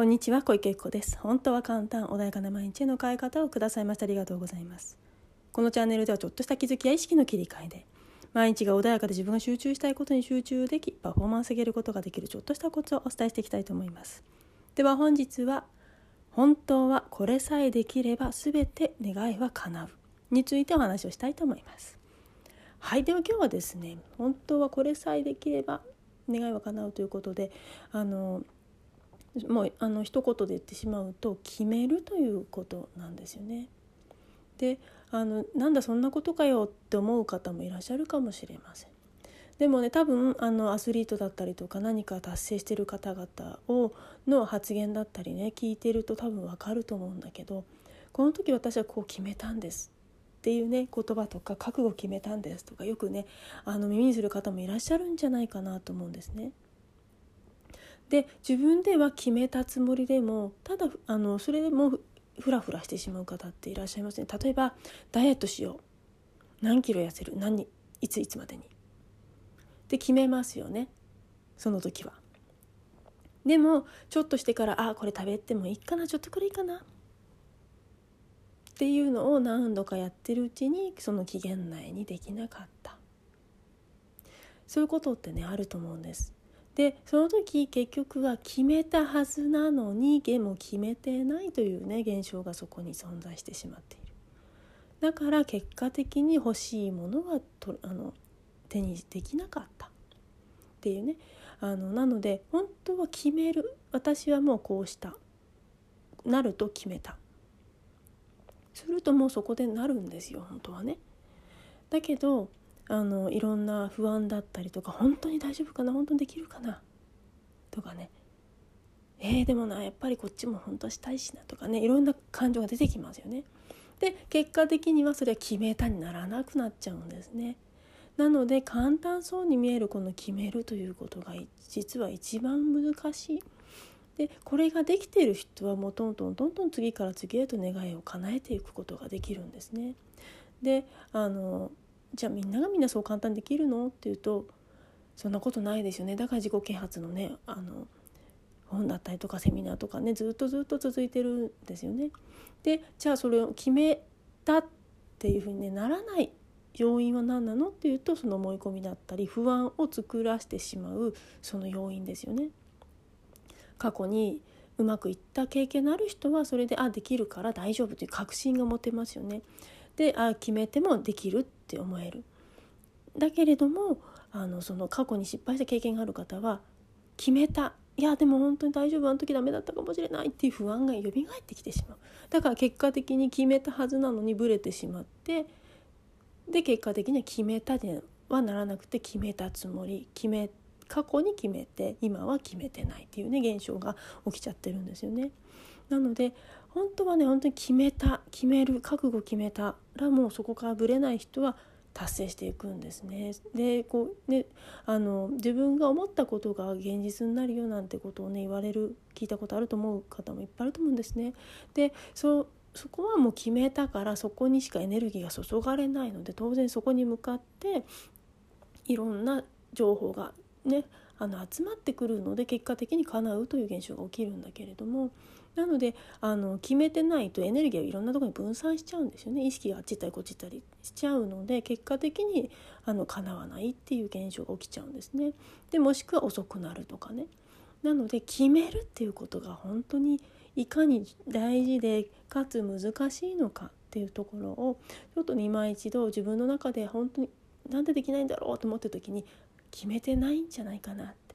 こんにちは小池子です。本当は簡単穏やかな毎日への変え方をくださいましてありがとうございます。このチャンネルではちょっとした気づきや意識の切り替えで毎日が穏やかで自分が集中したいことに集中できパフォーマンス上げることができるちょっとしたコツをお伝えしていきたいと思います。では本日は本当はこれさえできれば全て願いは叶うについてお話をしたいと思います。はいでは今日はですね本当はこれさえできれば願いは叶うということであのもうあの一言で言ってしまうと決めるということなんですよね。であのなんだそんなことかよって思う方もいらっしゃるかもしれません。でもね多分あのアスリートだったりとか何か達成してる方々をの発言だったりね聞いてると多分わかると思うんだけどこの時私はこう決めたんですっていうね言葉とか覚悟決めたんですとかよくねあの耳にする方もいらっしゃるんじゃないかなと思うんですね。で自分では決めたつもりでもただあのそれでもフラフラしてしまう方っていらっしゃいますね。例えばダイエットしよう。何キロ痩せる？何？いついつまでに。で決めますよね。その時は。でもちょっとしてからあこれ食べてもいいかな？ちょっとくらいいかな？っていうのを何度かやってるうちにその期限内にできなかった。そういうことってねあると思うんです。でその時結局は決めたはずなのにでも決めてないというね現象がそこに存在してしまっている。だから結果的に欲しいものはとあの手にできなかった。っていうね。あのなので本当は決める。私はもうこうした。なると決めた。するともうそこでなるんですよ本当はね。だけどあのいろんな不安だったりとか本当に大丈夫かな本当にできるかなとかねえー、でもなやっぱりこっちも本当はしたいしなとかねいろんな感情が出てきますよね。で結果的にはそれは決めたにならなくなっちゃうんですね。なので簡単そうに見えるこの決めるということが実は一番難しい。でこれができている人はもうどんどんどんどん次から次へと願いを叶えていくことができるんですね。であのじゃあみんながみんなそう簡単にできるの？っていうとそんなことないですよねだから自己啓発のねあの本だったりとかセミナーとかねずっとずっと続いてるんですよね。でじゃあそれを決めたっていうふうに、ね、ならない要因は何なの？っていうとその思い込みだったり不安を作らせてしまうその要因ですよね。過去にうまくいった経験のある人はそれであできるから大丈夫という確信が持てますよね。であ決めてもできるって思える。だけれどもあのその過去に失敗した経験がある方は決めたいやでも本当に大丈夫あの時ダメだったかもしれないっていう不安が蘇ってきてしまうだから結果的に決めたはずなのにブレてしまってで結果的には決めたではならなくて決めたつもり決め過去に決めて今は決めてないっていうね現象が起きちゃってるんですよね。なので本当はね本当に決めた決める覚悟決めたらもうそこからぶれない人は達成していくんですね。でこうねあの自分が思ったことが現実になるよなんてことをね言われる聞いたことあると思う方もいっぱいあると思うんですね。でそうそこはもう決めたからそこにしかエネルギーが注がれないので当然そこに向かっていろんな情報がねあの集まってくるので結果的に叶うという現象が起きるんだけれどもなのであの決めてないとエネルギーをいろんなところに分散しちゃうんですよね意識があっち行ったりこっち行ったりしちゃうので結果的にあの叶わないっていう現象が起きちゃうんですね。でもしくは遅くなるとかね。なので決めるっていうことが本当にいかに大事でかつ難しいのかっていうところをちょっと今一度自分の中で本当になんでできないんだろうと思った時に決めてないんじゃないかなって。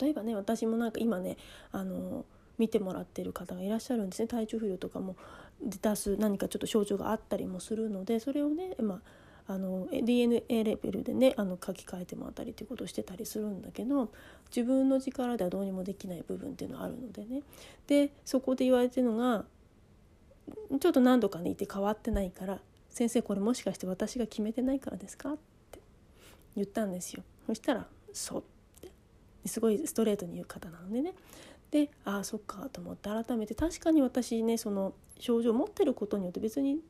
例えばね私もなんか今ねあの見てもらってる方がいらっしゃるんですね。体調不良とかも出す何かちょっと症状があったりもするのでそれをね、まあ、あの DNA レベルでねあの書き換えてもらったりっていうことをしてたりするんだけど自分の力ではどうにもできない部分っていうのはあるのでね。でそこで言われてるのがちょっと何度かねいて変わってないから「先生これもしかして私が決めてないからですか?」言ったんですよ。そしたら「そう」ってすごいストレートに言う方なのでね。でああそっかと思って改めて確かに私ねその症状を持ってることによって別に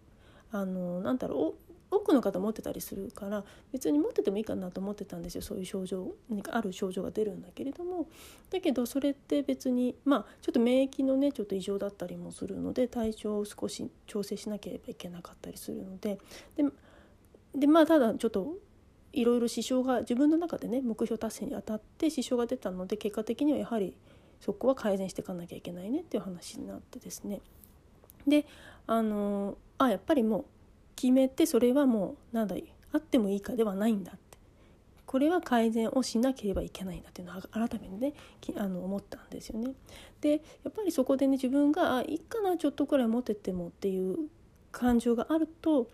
あのなんだろう多くの方持ってたりするから別に持っててもいいかなと思ってたんですよ。そういう症状何かある症状が出るんだけれども。だけどそれって別にまあちょっと免疫のねちょっと異常だったりもするので体調を少し調整しなければいけなかったりするのででまあただちょっといろいろ支障が自分の中でね目標達成にあたって支障が出たので結果的にはやはりそこは改善していかなきゃいけないねっていう話になってですねであのあやっぱりもう決めてそれはもうなんだあってもいいかではないんだってこれは改善をしなければいけないんだっていうのを改めてねあの思ったんですよね。でやっぱりそこでね自分があいいかなちょっとくらい持ってってもっていう感情があると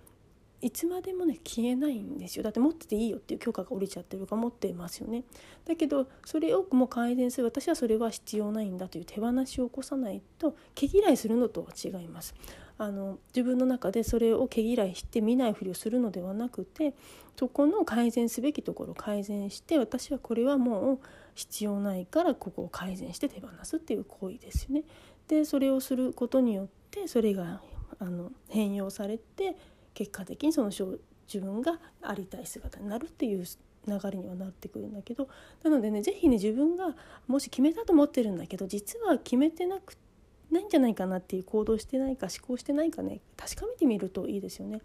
いつまでもね消えないんですよ。だって持ってていいよっていう許可が下りちゃってるか持ってますよね。だけどそれをもう改善する。私はそれは必要ないんだという手放しを起こさないと毛嫌いするのとは違います。あの自分の中でそれを毛嫌いして見ないふりをするのではなくてそこの改善すべきところを改善して私はこれはもう必要ないからここを改善して手放すっていう行為ですよね。でそれをすることによってそれがあの変容されて結果的にその自分がありたい姿になるっていう流れにはなってくるんだけどなのでね是非ね自分がもし決めたと思ってるんだけど実は決めてなくないんじゃないかなっていう行動してないか思考してないかね確かめてみるといいですよね。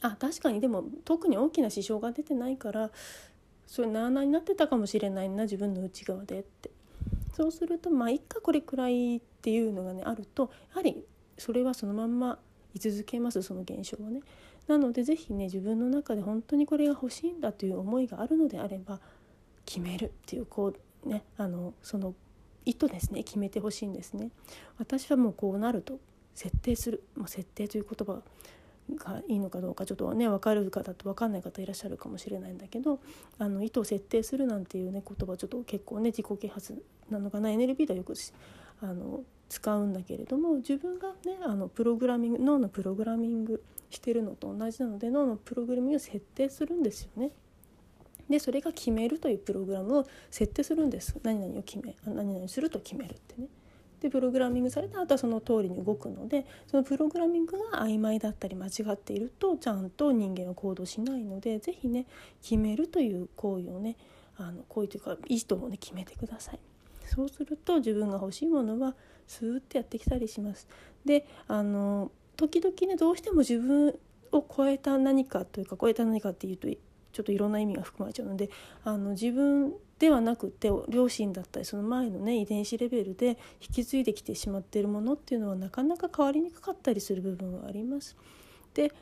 あ確かにでも特に大きな支障が出てないからそれなあなあになってたかもしれないな自分の内側でってそうするとまあいっかこれくらいっていうのがねあるとやはりそれはそのまんま居続けますその現象はね。なので是非ね自分の中で本当にこれが欲しいんだという思いがあるのであれば決めるっていうこうねあのその意図ですね決めてほしいんですね。私はもうこうなると設定する、まあ、設定という言葉がいいのかどうかちょっとね分かる方と分かんない方いらっしゃるかもしれないんだけどあの意図を設定するなんていうね言葉ちょっと結構ね自己啓発なのかな NLP ではよくあの使うんだけれども自分がねあのプログラミング脳のプログラミングしてるのと同じなので脳のプログラミングを設定するんですよね。でそれが決めるというプログラムを設定するんです何々を決め何々すると決めるってね。でプログラミングされた後はその通りに動くのでそのプログラミングが曖昧だったり間違っているとちゃんと人間は行動しないので是非ね決めるという行為をねあの行為というか意図をね決めてください。そうすると自分が欲しいものはスーッてやってきたりします。であの時々ねどうしても自分を超えた何かというか超えた何かっていうとちょっといろんな意味が含まれちゃうのであの自分ではなくて両親だったりその前のね遺伝子レベルで引き継いできてしまっているものっていうのはなかなか変わりにくかったりする部分はあります。で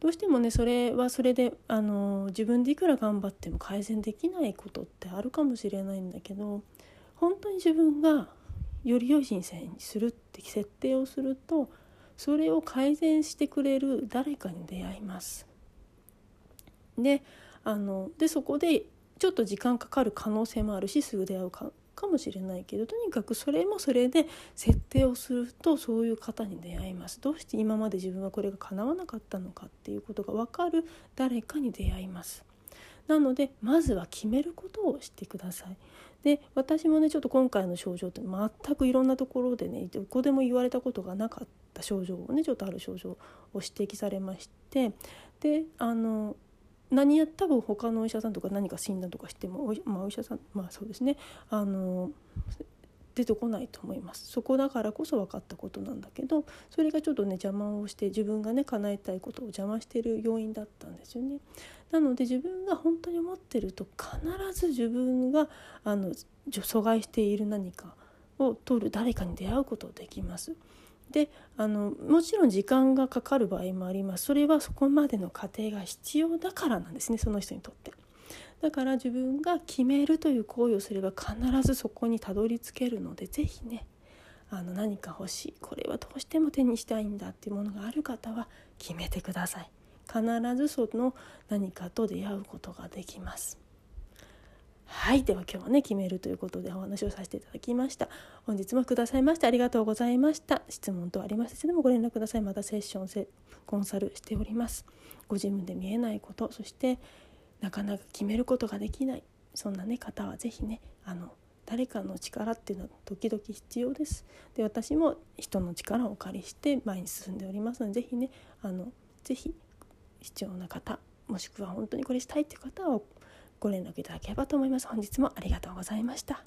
どうしてもねそれはそれであの自分でいくら頑張っても改善できないことってあるかもしれないんだけど本当に自分がより良い人生にするって設定をするとそれを改善してくれる誰かに出会います。であのでそこでちょっと時間かかる可能性もあるしすぐ出会うかかもしれないけどとにかくそれもそれで設定をするとそういう方に出会いますどうして今まで自分はこれが叶わなかったのかっていうことが分かる誰かに出会いますなのでまずは決めることをしてください。で私もねちょっと今回の症状って全くいろんなところでねどこでも言われたことがなかった症状をねちょっとある症状を指摘されましてであの何や多分他のお医者さんとか何か診断とかしてもまあ、お医者さんまあそうですねあの出てこないと思いますそこだからこそ分かったことなんだけどそれがちょっとね邪魔をして自分がね叶えたいことを邪魔してる要因だったんですよね。なので自分が本当に思ってると必ず自分があの阻害している何かを取る誰かに出会うことできます。であのもちろん時間がかかる場合もありますそれはそこまでの過程が必要だからなんですねその人にとって。だから自分が決めるという行為をすれば必ずそこにたどり着けるので是非ねあの何か欲しいこれはどうしても手にしたいんだっていうものがある方は決めてください。必ずその何かと出会うことができます。はいでは今日はね決めるということでお話をさせていただきました。本日もくださいましてありがとうございました。質問等ありましたでもご連絡ください。またセッションコンサルしております。ご自分で見えないことそしてなかなか決めることができないそんなね方は是非ねあの誰かの力っていうのは時々必要です。で私も人の力をお借りして前に進んでおりますので是非ねあの是非必要な方もしくは本当にこれしたいっていう方はご連絡いただければと思います。本日もありがとうございました。